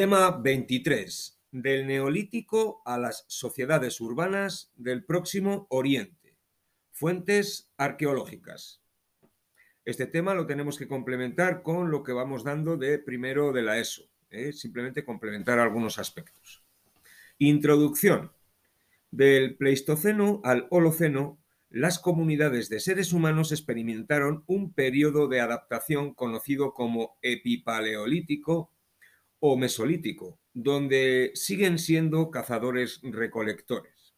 Tema 23. Del neolítico a las sociedades urbanas del próximo Oriente. Fuentes arqueológicas. Este tema lo tenemos que complementar con lo que vamos dando de primero de la ESO. ¿eh? Simplemente complementar algunos aspectos. Introducción. Del Pleistoceno al Holoceno, las comunidades de seres humanos experimentaron un periodo de adaptación conocido como epipaleolítico o mesolítico, donde siguen siendo cazadores-recolectores.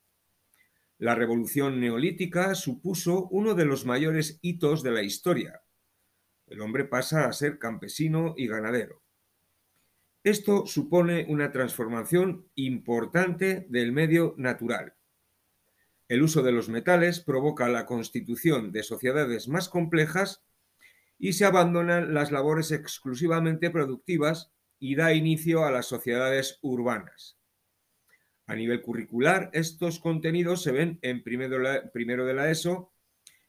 La revolución neolítica supuso uno de los mayores hitos de la historia. El hombre pasa a ser campesino y ganadero. Esto supone una transformación importante del medio natural. El uso de los metales provoca la constitución de sociedades más complejas y se abandonan las labores exclusivamente productivas y da inicio a las sociedades urbanas. A nivel curricular, estos contenidos se ven en primero de la, ESO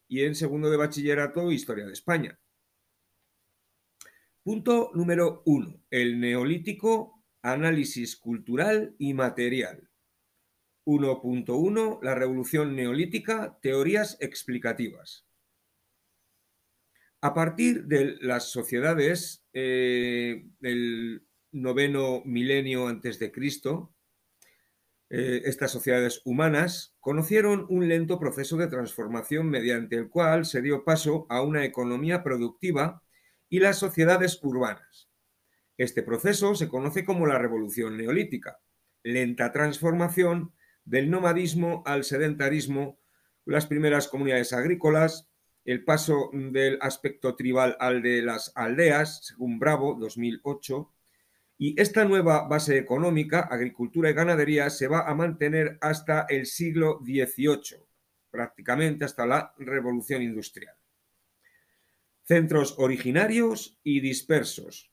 y en segundo de bachillerato Historia de España. Punto número uno. El neolítico, análisis cultural y material. 1.1. La revolución neolítica, teorías explicativas. A partir de las sociedades eh, del noveno milenio antes de Cristo, eh, estas sociedades humanas conocieron un lento proceso de transformación mediante el cual se dio paso a una economía productiva y las sociedades urbanas. Este proceso se conoce como la revolución neolítica, lenta transformación del nomadismo al sedentarismo, las primeras comunidades agrícolas, el paso del aspecto tribal al de las aldeas, según Bravo, 2008, y esta nueva base económica, agricultura y ganadería, se va a mantener hasta el siglo XVIII, prácticamente hasta la revolución industrial. Centros originarios y dispersos.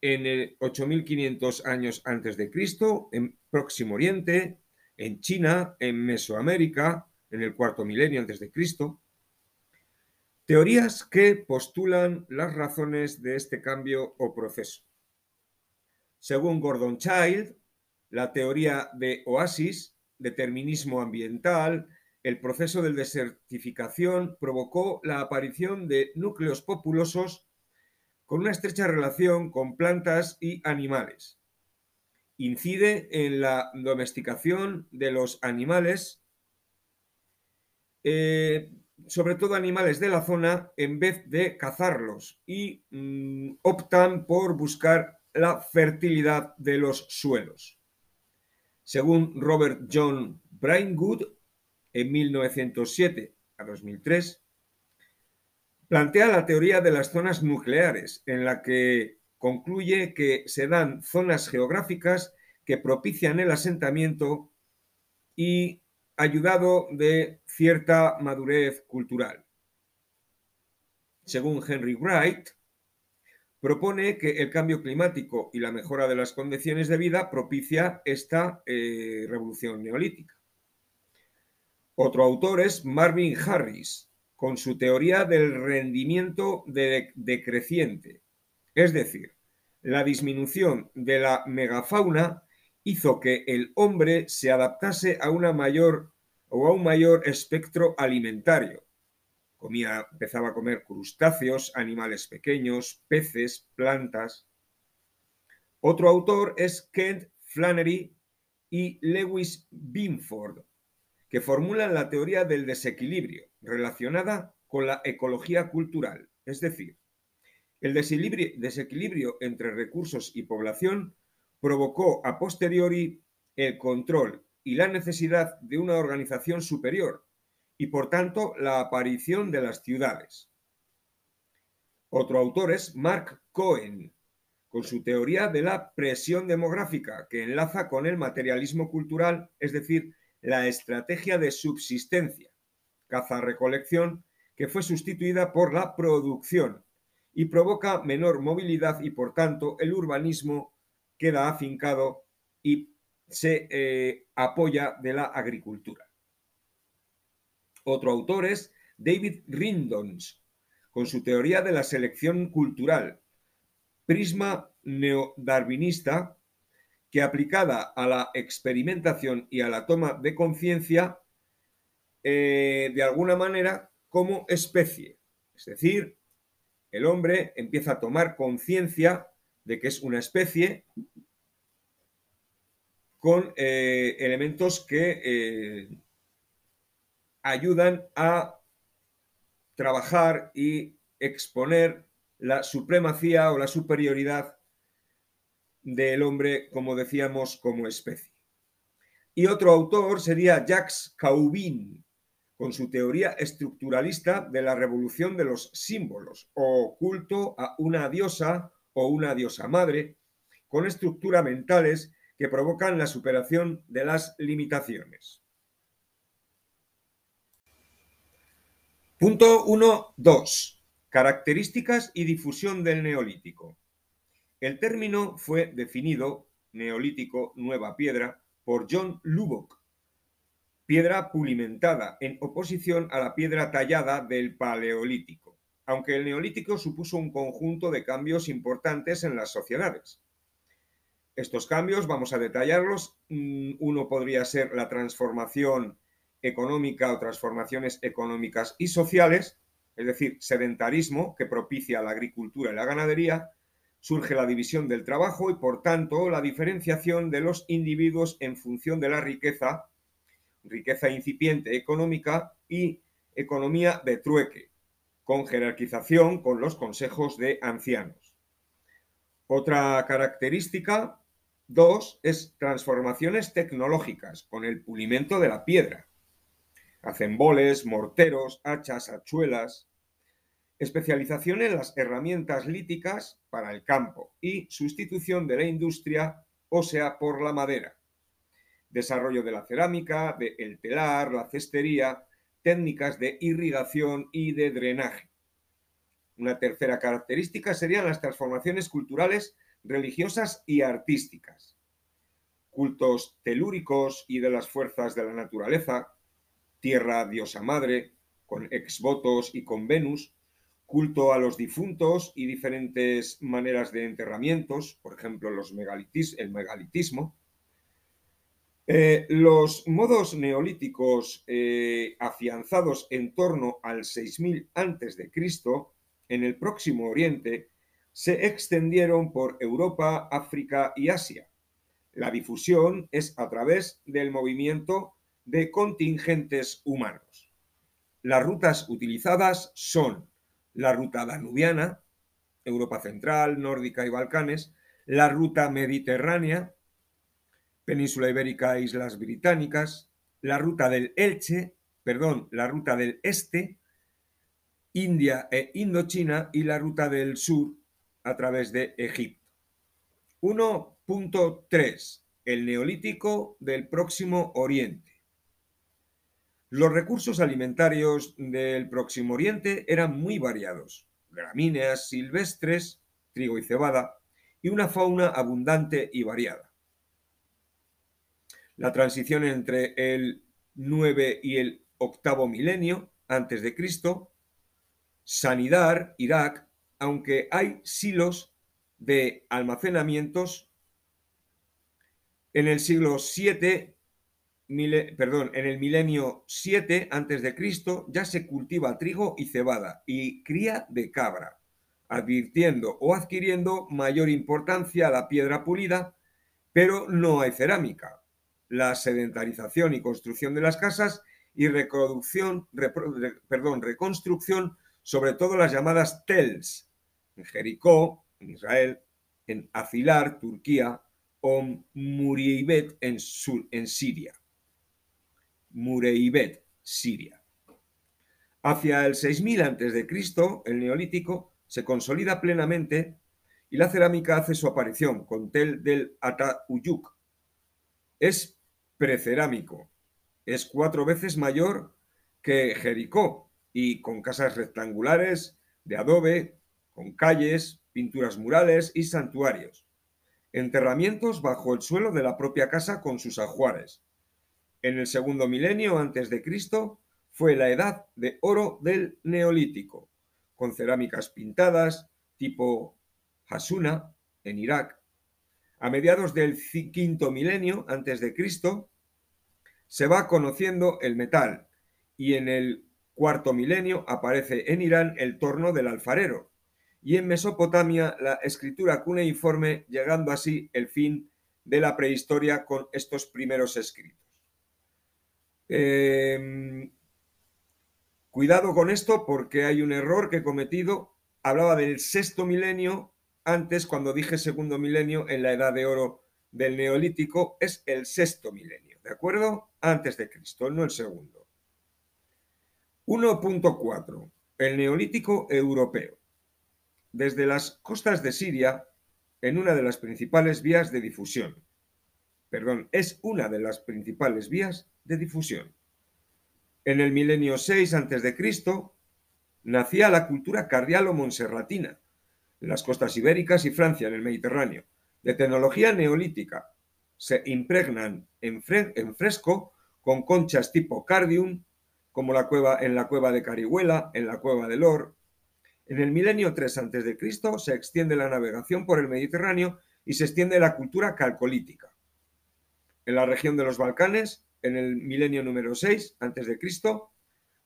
En el 8500 años antes de Cristo, en Próximo Oriente, en China, en Mesoamérica, en el cuarto milenio antes de Cristo. Teorías que postulan las razones de este cambio o proceso. Según Gordon Child, la teoría de oasis, determinismo ambiental, el proceso de desertificación provocó la aparición de núcleos populosos con una estrecha relación con plantas y animales. Incide en la domesticación de los animales, eh, sobre todo animales de la zona, en vez de cazarlos y mm, optan por buscar la fertilidad de los suelos. Según Robert John Braingood, en 1907 a 2003, plantea la teoría de las zonas nucleares, en la que concluye que se dan zonas geográficas que propician el asentamiento y ayudado de cierta madurez cultural. Según Henry Wright, propone que el cambio climático y la mejora de las condiciones de vida propicia esta eh, revolución neolítica. Otro autor es Marvin Harris, con su teoría del rendimiento decreciente. Es decir, la disminución de la megafauna hizo que el hombre se adaptase a una mayor o a un mayor espectro alimentario. Comía, empezaba a comer crustáceos, animales pequeños, peces, plantas. Otro autor es Kent Flannery y Lewis Binford, que formulan la teoría del desequilibrio relacionada con la ecología cultural, es decir, el desequilibrio entre recursos y población provocó a posteriori el control y la necesidad de una organización superior y por tanto la aparición de las ciudades. Otro autor es Mark Cohen, con su teoría de la presión demográfica que enlaza con el materialismo cultural, es decir, la estrategia de subsistencia, caza-recolección, que fue sustituida por la producción y provoca menor movilidad y por tanto el urbanismo queda afincado y se eh, apoya de la agricultura. Otro autor es David Rindons, con su teoría de la selección cultural, prisma neodarwinista que aplicada a la experimentación y a la toma de conciencia, eh, de alguna manera, como especie. Es decir, el hombre empieza a tomar conciencia de que es una especie con eh, elementos que eh, ayudan a trabajar y exponer la supremacía o la superioridad del hombre, como decíamos, como especie. Y otro autor sería Jacques Caubin, con su teoría estructuralista de la revolución de los símbolos, o culto a una diosa o una diosa madre, con estructuras mentales que provocan la superación de las limitaciones. Punto 1.2. Características y difusión del neolítico. El término fue definido, neolítico nueva piedra, por John Lubbock, piedra pulimentada, en oposición a la piedra tallada del paleolítico, aunque el neolítico supuso un conjunto de cambios importantes en las sociedades. Estos cambios, vamos a detallarlos, mm, uno podría ser la transformación económica o transformaciones económicas y sociales, es decir, sedentarismo que propicia la agricultura y la ganadería, surge la división del trabajo y, por tanto, la diferenciación de los individuos en función de la riqueza, riqueza incipiente económica y economía de trueque, con jerarquización con los consejos de ancianos. Otra característica, dos, es transformaciones tecnológicas, con el pulimento de la piedra Hacen boles, morteros, hachas, hachuelas. Especialización en las herramientas líticas para el campo y sustitución de la industria ósea por la madera. Desarrollo de la cerámica, del telar, la cestería, técnicas de irrigación y de drenaje. Una tercera característica serían las transformaciones culturales, religiosas y artísticas. Cultos telúricos y de las fuerzas de la naturaleza, tierra diosa madre, con exvotos y con Venus, culto a los difuntos y diferentes maneras de enterramientos, por ejemplo, los megalitis, el megalitismo. Eh, los modos neolíticos eh, afianzados en torno al 6000 a.C. en el próximo Oriente se extendieron por Europa, África y Asia. La difusión es a través del movimiento de contingentes humanos. Las rutas utilizadas son la ruta danubiana, Europa Central, Nórdica y Balcanes, la ruta mediterránea, Península Ibérica e Islas Británicas, la ruta del Elche, perdón, la ruta del Este, India e Indochina y la ruta del Sur a través de Egipto. 1.3. El Neolítico del Próximo Oriente. Los recursos alimentarios del Próximo Oriente eran muy variados, gramíneas silvestres, trigo y cebada, y una fauna abundante y variada. La transición entre el 9 y el octavo milenio antes de Cristo, Irak, aunque hay silos de almacenamientos en el siglo 7 perdón, en el milenio 7 a.C. ya se cultiva trigo y cebada y cría de cabra, advirtiendo o adquiriendo mayor importancia a la piedra pulida, pero no hay cerámica. La sedentarización y construcción de las casas y reconstrucción, sobre todo las llamadas tels, en Jericó, en Israel, en Afilar, Turquía, o Muriibet en, en Siria. Mureibet, Siria. Hacia el 6000 a.C., el neolítico se consolida plenamente y la cerámica hace su aparición con tel del Atauyuk. Es precerámico, es cuatro veces mayor que Jericó y con casas rectangulares de adobe, con calles, pinturas murales y santuarios. Enterramientos bajo el suelo de la propia casa con sus ajuares en el segundo milenio antes de Cristo fue la edad de oro del Neolítico, con cerámicas pintadas tipo Hasuna en Irak, A mediados del quinto milenio antes de Cristo se va conociendo el metal y en el cuarto milenio aparece en Irán el torno del alfarero y en Mesopotamia la escritura cuneiforme, llegando así el fin de la prehistoria con estos primeros escritos. Em, cuidado con esto porque hay un error que he cometido. Hablaba del sexto milenio antes, cuando dije segundo milenio en la edad de oro del neolítico, es el sexto milenio, ¿de acuerdo? Antes de Cristo, no el segundo. 1.4. El neolítico europeo. Desde las costas de Siria, en una de las principales vías de difusión. Perdón, es una de las principales vías de difusión. En el milenio 6 a.C. nacía la cultura cardialo monserratina en las costas ibéricas y Francia en el Mediterráneo, de tecnología neolítica. Se impregnan en, fresco con conchas tipo cardium, como la cueva, en la cueva de Carihuela, en la cueva de Lor. En el milenio 3 a.C. se extiende la navegación por el Mediterráneo y se extiende la cultura calcolítica. En la región de los Balcanes en el milenio número 6 a.C.,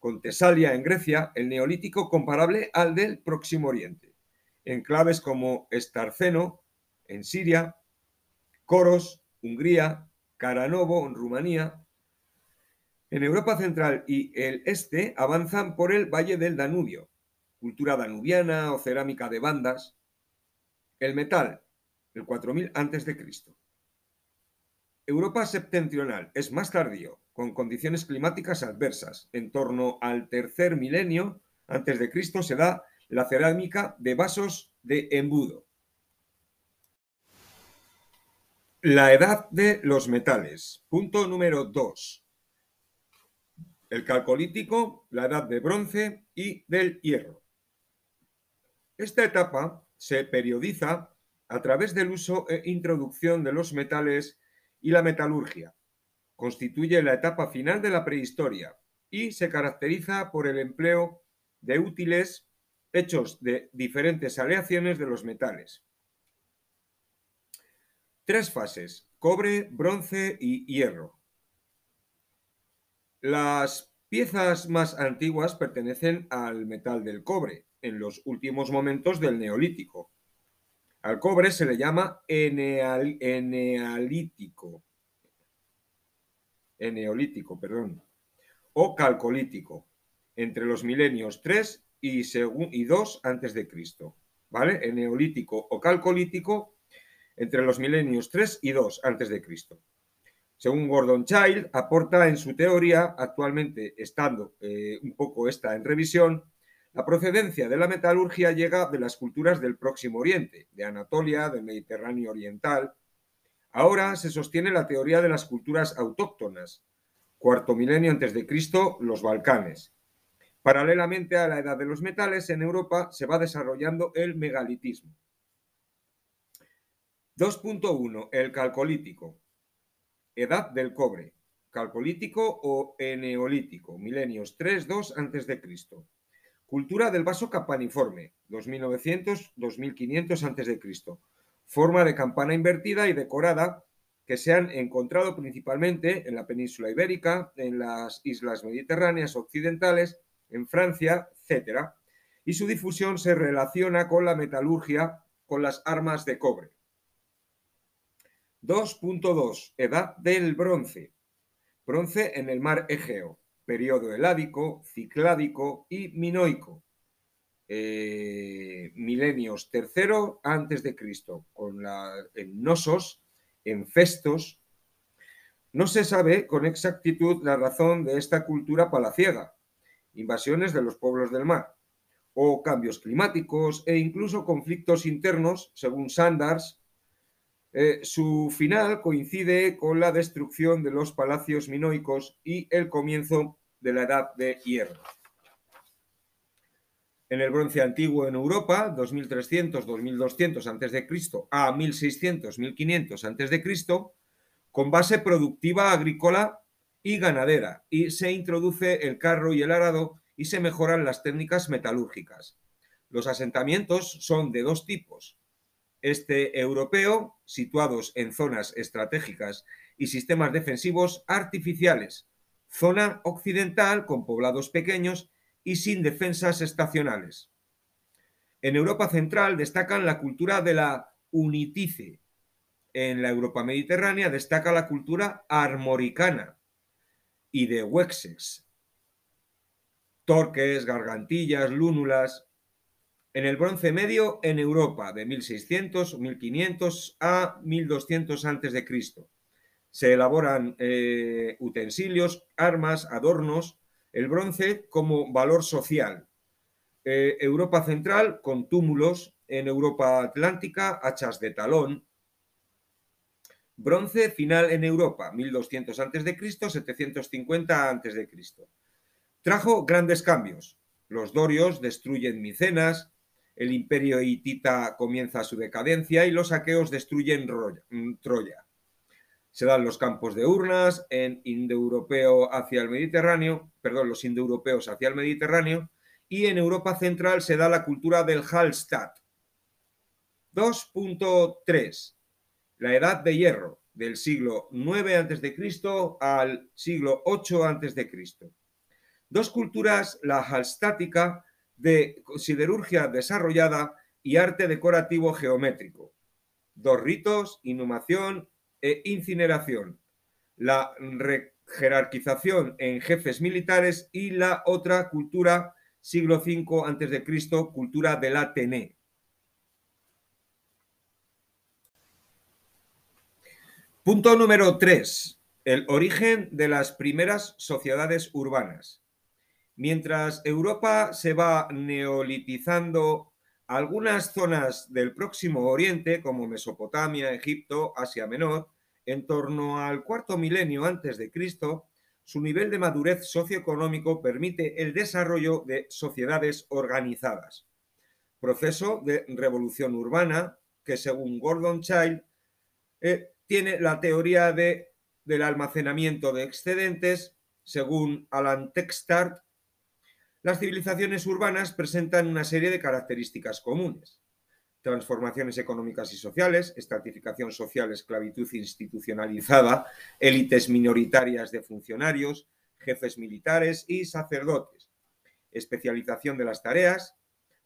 con Tesalia en Grecia, el neolítico comparable al del Próximo Oriente. Enclaves como Estarceno en Siria, Coros, Hungría, Caranovo en Rumanía. En Europa Central y el Este avanzan por el Valle del Danubio, cultura danubiana o cerámica de bandas. El metal, el 4000 a.C. Europa septentrional es más tardío, con condiciones climáticas adversas. En torno al tercer milenio antes de Cristo se da la cerámica de vasos de embudo. La edad de los metales. Punto número 2. El calcolítico, la edad de bronce y del hierro. Esta etapa se periodiza a través del uso e introducción de los metales y la metalurgia. Constituye la etapa final de la prehistoria y se caracteriza por el empleo de útiles hechos de diferentes aleaciones de los metales. Tres fases, cobre, bronce y hierro. Las piezas más antiguas pertenecen al metal del cobre, en los últimos momentos del neolítico, al cobre se le llama enealítico, eneolítico, perdón, o calcolítico, entre los milenios 3 y, y 2 antes de Cristo, ¿vale? Eneolítico o calcolítico entre los milenios 3 y 2 antes de Cristo. Según Gordon Child, aporta en su teoría, actualmente estando eh, un poco esta en revisión, la procedencia de la metalurgia llega de las culturas del Próximo Oriente, de Anatolia, del Mediterráneo Oriental. Ahora se sostiene la teoría de las culturas autóctonas, cuarto milenio antes de Cristo, los Balcanes. Paralelamente a la edad de los metales, en Europa se va desarrollando el megalitismo. 2.1. El calcolítico. Edad del cobre. Calcolítico o eneolítico. Milenios 3-2 a.C. Cultura del vaso campaniforme, 2900-2500 a.C. Forma de campana invertida y decorada que se han encontrado principalmente en la península ibérica, en las islas mediterráneas occidentales, en Francia, etc. Y su difusión se relaciona con la metalurgia, con las armas de cobre. 2.2. Edad del bronce. Bronce en el mar Egeo periodo heládico, cicládico y minoico. Eh, milenios tercero antes de Cristo, con la, en Nosos, en Festos. No se sabe con exactitud la razón de esta cultura palaciega, invasiones de los pueblos del mar, o cambios climáticos e incluso conflictos internos, según Sanders. Eh, su final coincide con la destrucción de los palacios minoicos y el comienzo de la edad de hierro. En el bronce antiguo en Europa, 2300-2200 a.C. a 1600-1500 a.C., con base productiva agrícola y ganadera, y se introduce el carro y el arado y se mejoran las técnicas metalúrgicas. Los asentamientos son de dos tipos, este europeo, situados en zonas estratégicas y sistemas defensivos artificiales, zona occidental con poblados pequeños y sin defensas estacionales. En Europa Central destacan la cultura de la unitice. En la Europa Mediterránea destaca la cultura armoricana y de Wexes. Torques, gargantillas, lúnulas. En el Bronce Medio, en Europa, de 1600, 1500 a 1200 a.C. Se elaboran eh, utensilios, armas, adornos, el bronce como valor social. Eh, Europa Central con túmulos, en Europa Atlántica hachas de talón. Bronce final en Europa, 1200 a.C., 750 a.C. Trajo grandes cambios. Los dorios destruyen Micenas, el imperio hitita comienza su decadencia y los aqueos destruyen Troya se dan los campos de urnas en indoeuropeo hacia el Mediterráneo, perdón, los indoeuropeos hacia el Mediterráneo, y en Europa Central se da la cultura del Hallstatt. 2.3. La edad de hierro, del siglo 9 a.C. al siglo 8 a.C. Dos culturas, la hallstática, de siderurgia desarrollada y arte decorativo geométrico. Dos ritos, inhumación e incineración, la jerarquización en jefes militares y la otra cultura siglo V a.C., cultura del Atené. Punto número 3. El origen de las primeras sociedades urbanas. Mientras Europa se va neolitizando algunas zonas del próximo Oriente, como Mesopotamia, Egipto, Asia Menor, en torno al cuarto milenio antes de Cristo, su nivel de madurez socioeconómico permite el desarrollo de sociedades organizadas. Proceso de revolución urbana que, según Gordon Child, eh, tiene la teoría de, del almacenamiento de excedentes, según Alan Textart, las civilizaciones urbanas presentan una serie de características comunes transformaciones económicas y sociales, estratificación social, esclavitud institucionalizada, élites minoritarias de funcionarios, jefes militares y sacerdotes, especialización de las tareas,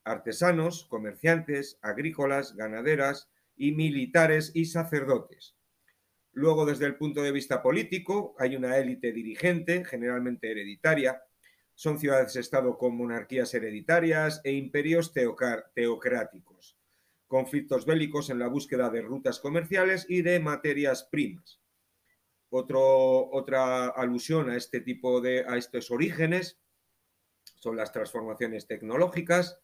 artesanos, comerciantes, agrícolas, ganaderas y militares y sacerdotes. Luego, desde el punto de vista político, hay una élite dirigente, generalmente hereditaria. Son ciudades-estado con monarquías hereditarias e imperios teocráticos conflictos bélicos en la búsqueda de rutas comerciales y de materias primas. otra alusión a este tipo de, a estos orígenes son las transformaciones tecnológicas,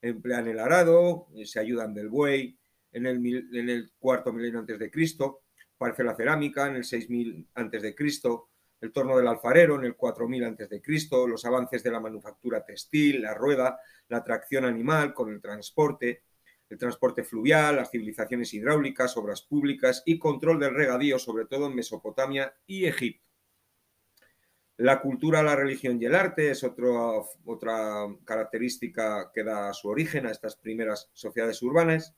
emplean el arado, se ayudan del buey en el, cuarto milenio antes de Cristo, aparece la cerámica en el 6000 antes de Cristo, el torno del alfarero en el 4000 antes de Cristo, los avances de la manufactura textil, la rueda, la tracción animal con el transporte, el transporte fluvial, las civilizaciones hidráulicas, obras públicas y control del regadío, sobre todo en Mesopotamia y Egipto. La cultura, la religión y el arte es otra característica que da su origen a estas primeras sociedades urbanas,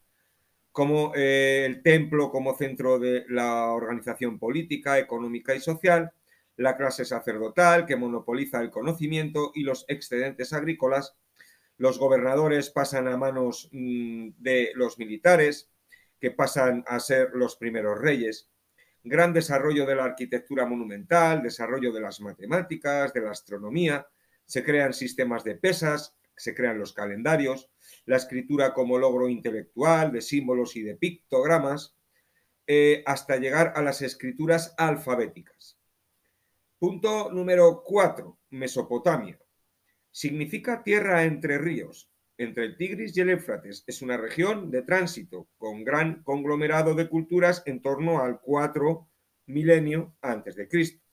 como eh, el templo como centro de la organización política, económica y social, la clase sacerdotal que monopoliza el conocimiento y los excedentes agrícolas los gobernadores pasan a manos mm, de los militares, que pasan a ser los primeros reyes. Gran desarrollo de la arquitectura monumental, desarrollo de las matemáticas, de la astronomía, se crean sistemas de pesas, se crean los calendarios, la escritura como logro intelectual, de símbolos y de pictogramas, eh, hasta llegar a las escrituras alfabéticas. Punto número 4, Mesopotamia. Significa tierra entre ríos, entre el Tigris y el Éufrates. Es una región de tránsito con gran conglomerado de culturas en torno al 4 milenio antes de Cristo.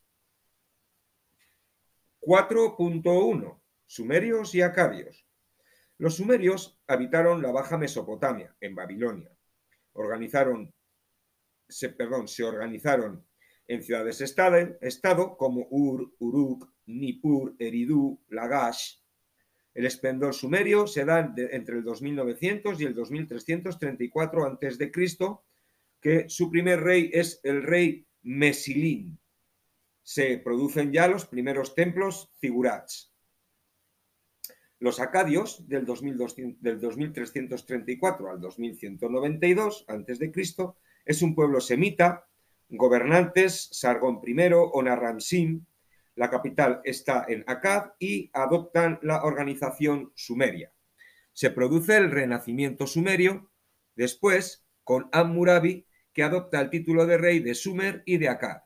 4.1. Sumerios y acadios. Los sumerios habitaron la Baja Mesopotamia, en Babilonia. Organizaron, se, perdón, se organizaron en ciudades-estado como Ur, Uruk, Nippur, Eridu, Lagash. El esplendor sumerio se da entre el 2900 y el 2334 a.C., que su primer rey es el rey Mesilín. Se producen ya los primeros templos figurats. Los acadios del, 2334 al 2192 a.C. es un pueblo semita, gobernantes Sargón I, Onarramsim, la capital está en Akkad y adoptan la organización sumeria. Se produce el renacimiento sumerio, después con Hammurabi, que adopta el título de rey de Sumer y de Akkad.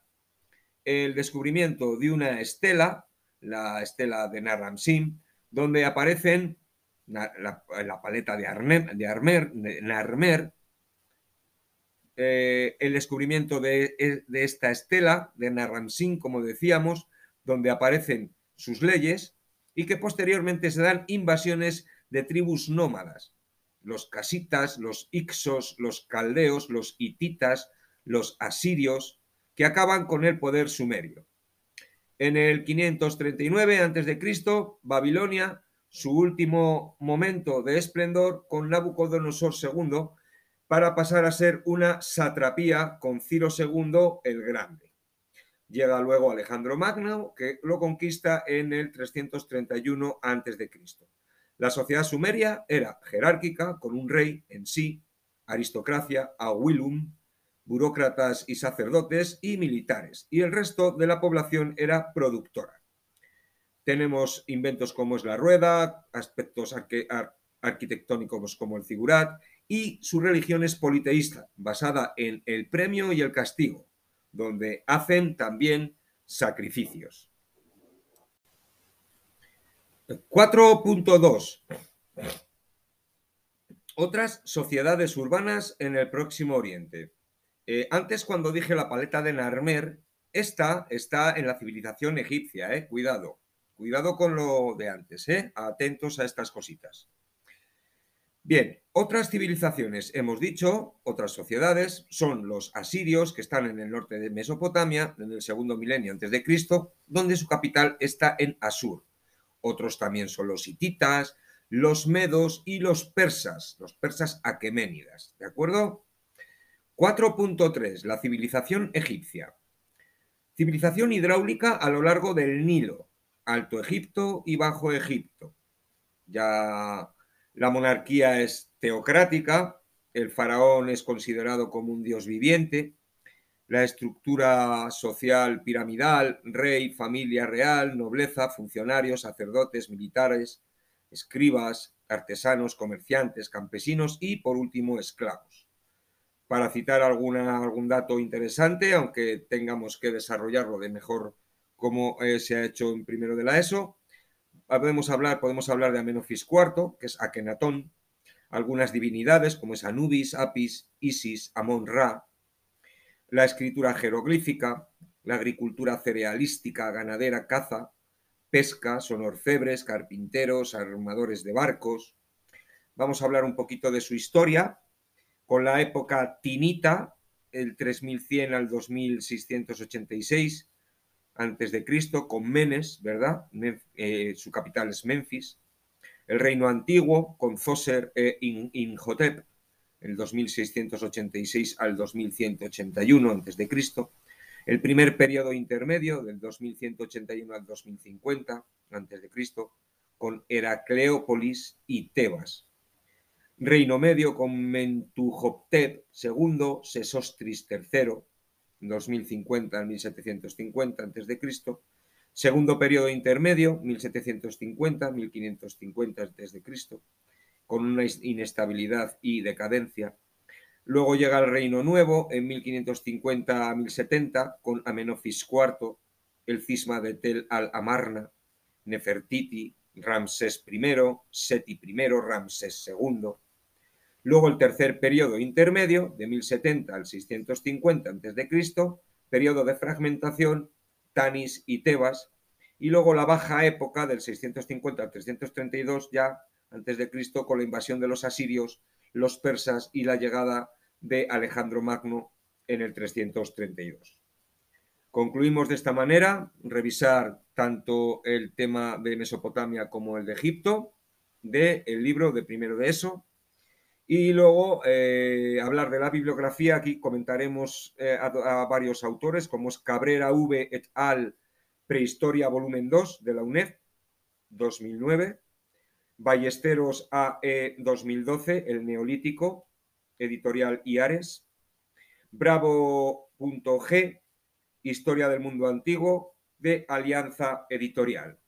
El descubrimiento de una estela, la estela de Narramsim, donde aparecen la, paleta de, Armer, Narmer, eh, el descubrimiento de, de, esta estela de Narramsim, como decíamos, donde aparecen sus leyes y que posteriormente se dan invasiones de tribus nómadas, los casitas, los ixos, los caldeos, los hititas, los asirios, que acaban con el poder sumerio. En el 539 a.C., Babilonia, su último momento de esplendor con Nabucodonosor II, para pasar a ser una satrapía con Ciro II el Grande. Llega luego Alejandro Magno, que lo conquista en el 331 a.C. La sociedad sumeria era jerárquica, con un rey en sí, aristocracia, aguilum, burócratas y sacerdotes y militares, y el resto de la población era productora. Tenemos inventos como es la rueda, aspectos arquitectónicos como el figurat, y su religión es politeísta, basada en el premio y el castigo, donde hacen también sacrificios. 4.2. Otras sociedades urbanas en el Próximo Oriente. Eh, antes, cuando dije la paleta de Narmer, esta está en la civilización egipcia, eh, cuidado. Cuidado con lo de antes, eh, atentos a estas cositas. Bien, otras civilizaciones, hemos dicho, otras sociedades, son los asirios, que están en el norte de Mesopotamia, en el segundo milenio antes de Cristo, donde su capital está en Asur. Otros también son los hititas, los medos y los persas, los persas aqueménidas, ¿de acuerdo? 4.3. La civilización egipcia. Civilización hidráulica a lo largo del Nilo, Alto Egipto y Bajo Egipto. Ya la monarquía es teocrática, el faraón es considerado como un dios viviente, la estructura social piramidal, rey, familia real, nobleza, funcionarios, sacerdotes, militares, escribas, artesanos, comerciantes, campesinos y, por último, esclavos. Para citar algún dato interesante, aunque tengamos que desarrollarlo de mejor como eh, se ha hecho en primero de la ESO, podemos hablar, podemos hablar de Amenofis IV, que es Akenatón, algunas divinidades como es Anubis, Apis, Isis, Amon-Ra, la escritura jeroglífica, la agricultura cerealística, ganadera, caza, pesca, son orfebres, carpinteros, armadores de barcos. Vamos a hablar un poquito de su historia, con la época tinita, el 3100 al 2686, antes de Cristo, con Menes, ¿verdad? Eh, su capital es Memphis. El reino antiguo, con Zoser e Inhotep, el 2686 al 2181 antes de Cristo. El primer periodo intermedio, del 2181 al 2050 antes de Cristo, con Heracleópolis y Tebas. Reino medio con Mentuhotep II, Sesostris III, 2050 al 1750 a.C. Segundo periodo intermedio, 1750-1550 a.C., con una inestabilidad y decadencia. Luego llega el Reino Nuevo en 1550 a 1070 con Amenofis IV, el cisma de Tel al-Amarna, Nefertiti, Ramsés I, Seti I, Ramsés II. Luego el tercer periodo intermedio, de 1070 al 650 a.C., periodo de fragmentación, Tanis y Tebas, y luego la baja época del 650 al 332 ya antes de Cristo con la invasión de los asirios, los persas y la llegada de Alejandro Magno en el 332. Concluimos de esta manera, revisar tanto el tema de Mesopotamia como el de Egipto, del libro de primero de eso. Y luego eh, hablar de la bibliografía, aquí comentaremos eh, a, varios autores, como es Cabrera V et al. Prehistoria, volumen 2 de la UNED, 2009. Ballesteros AE 2012, El Neolítico, editorial IARES. Bravo.g, Historia del Mundo Antiguo, de Alianza Editorial.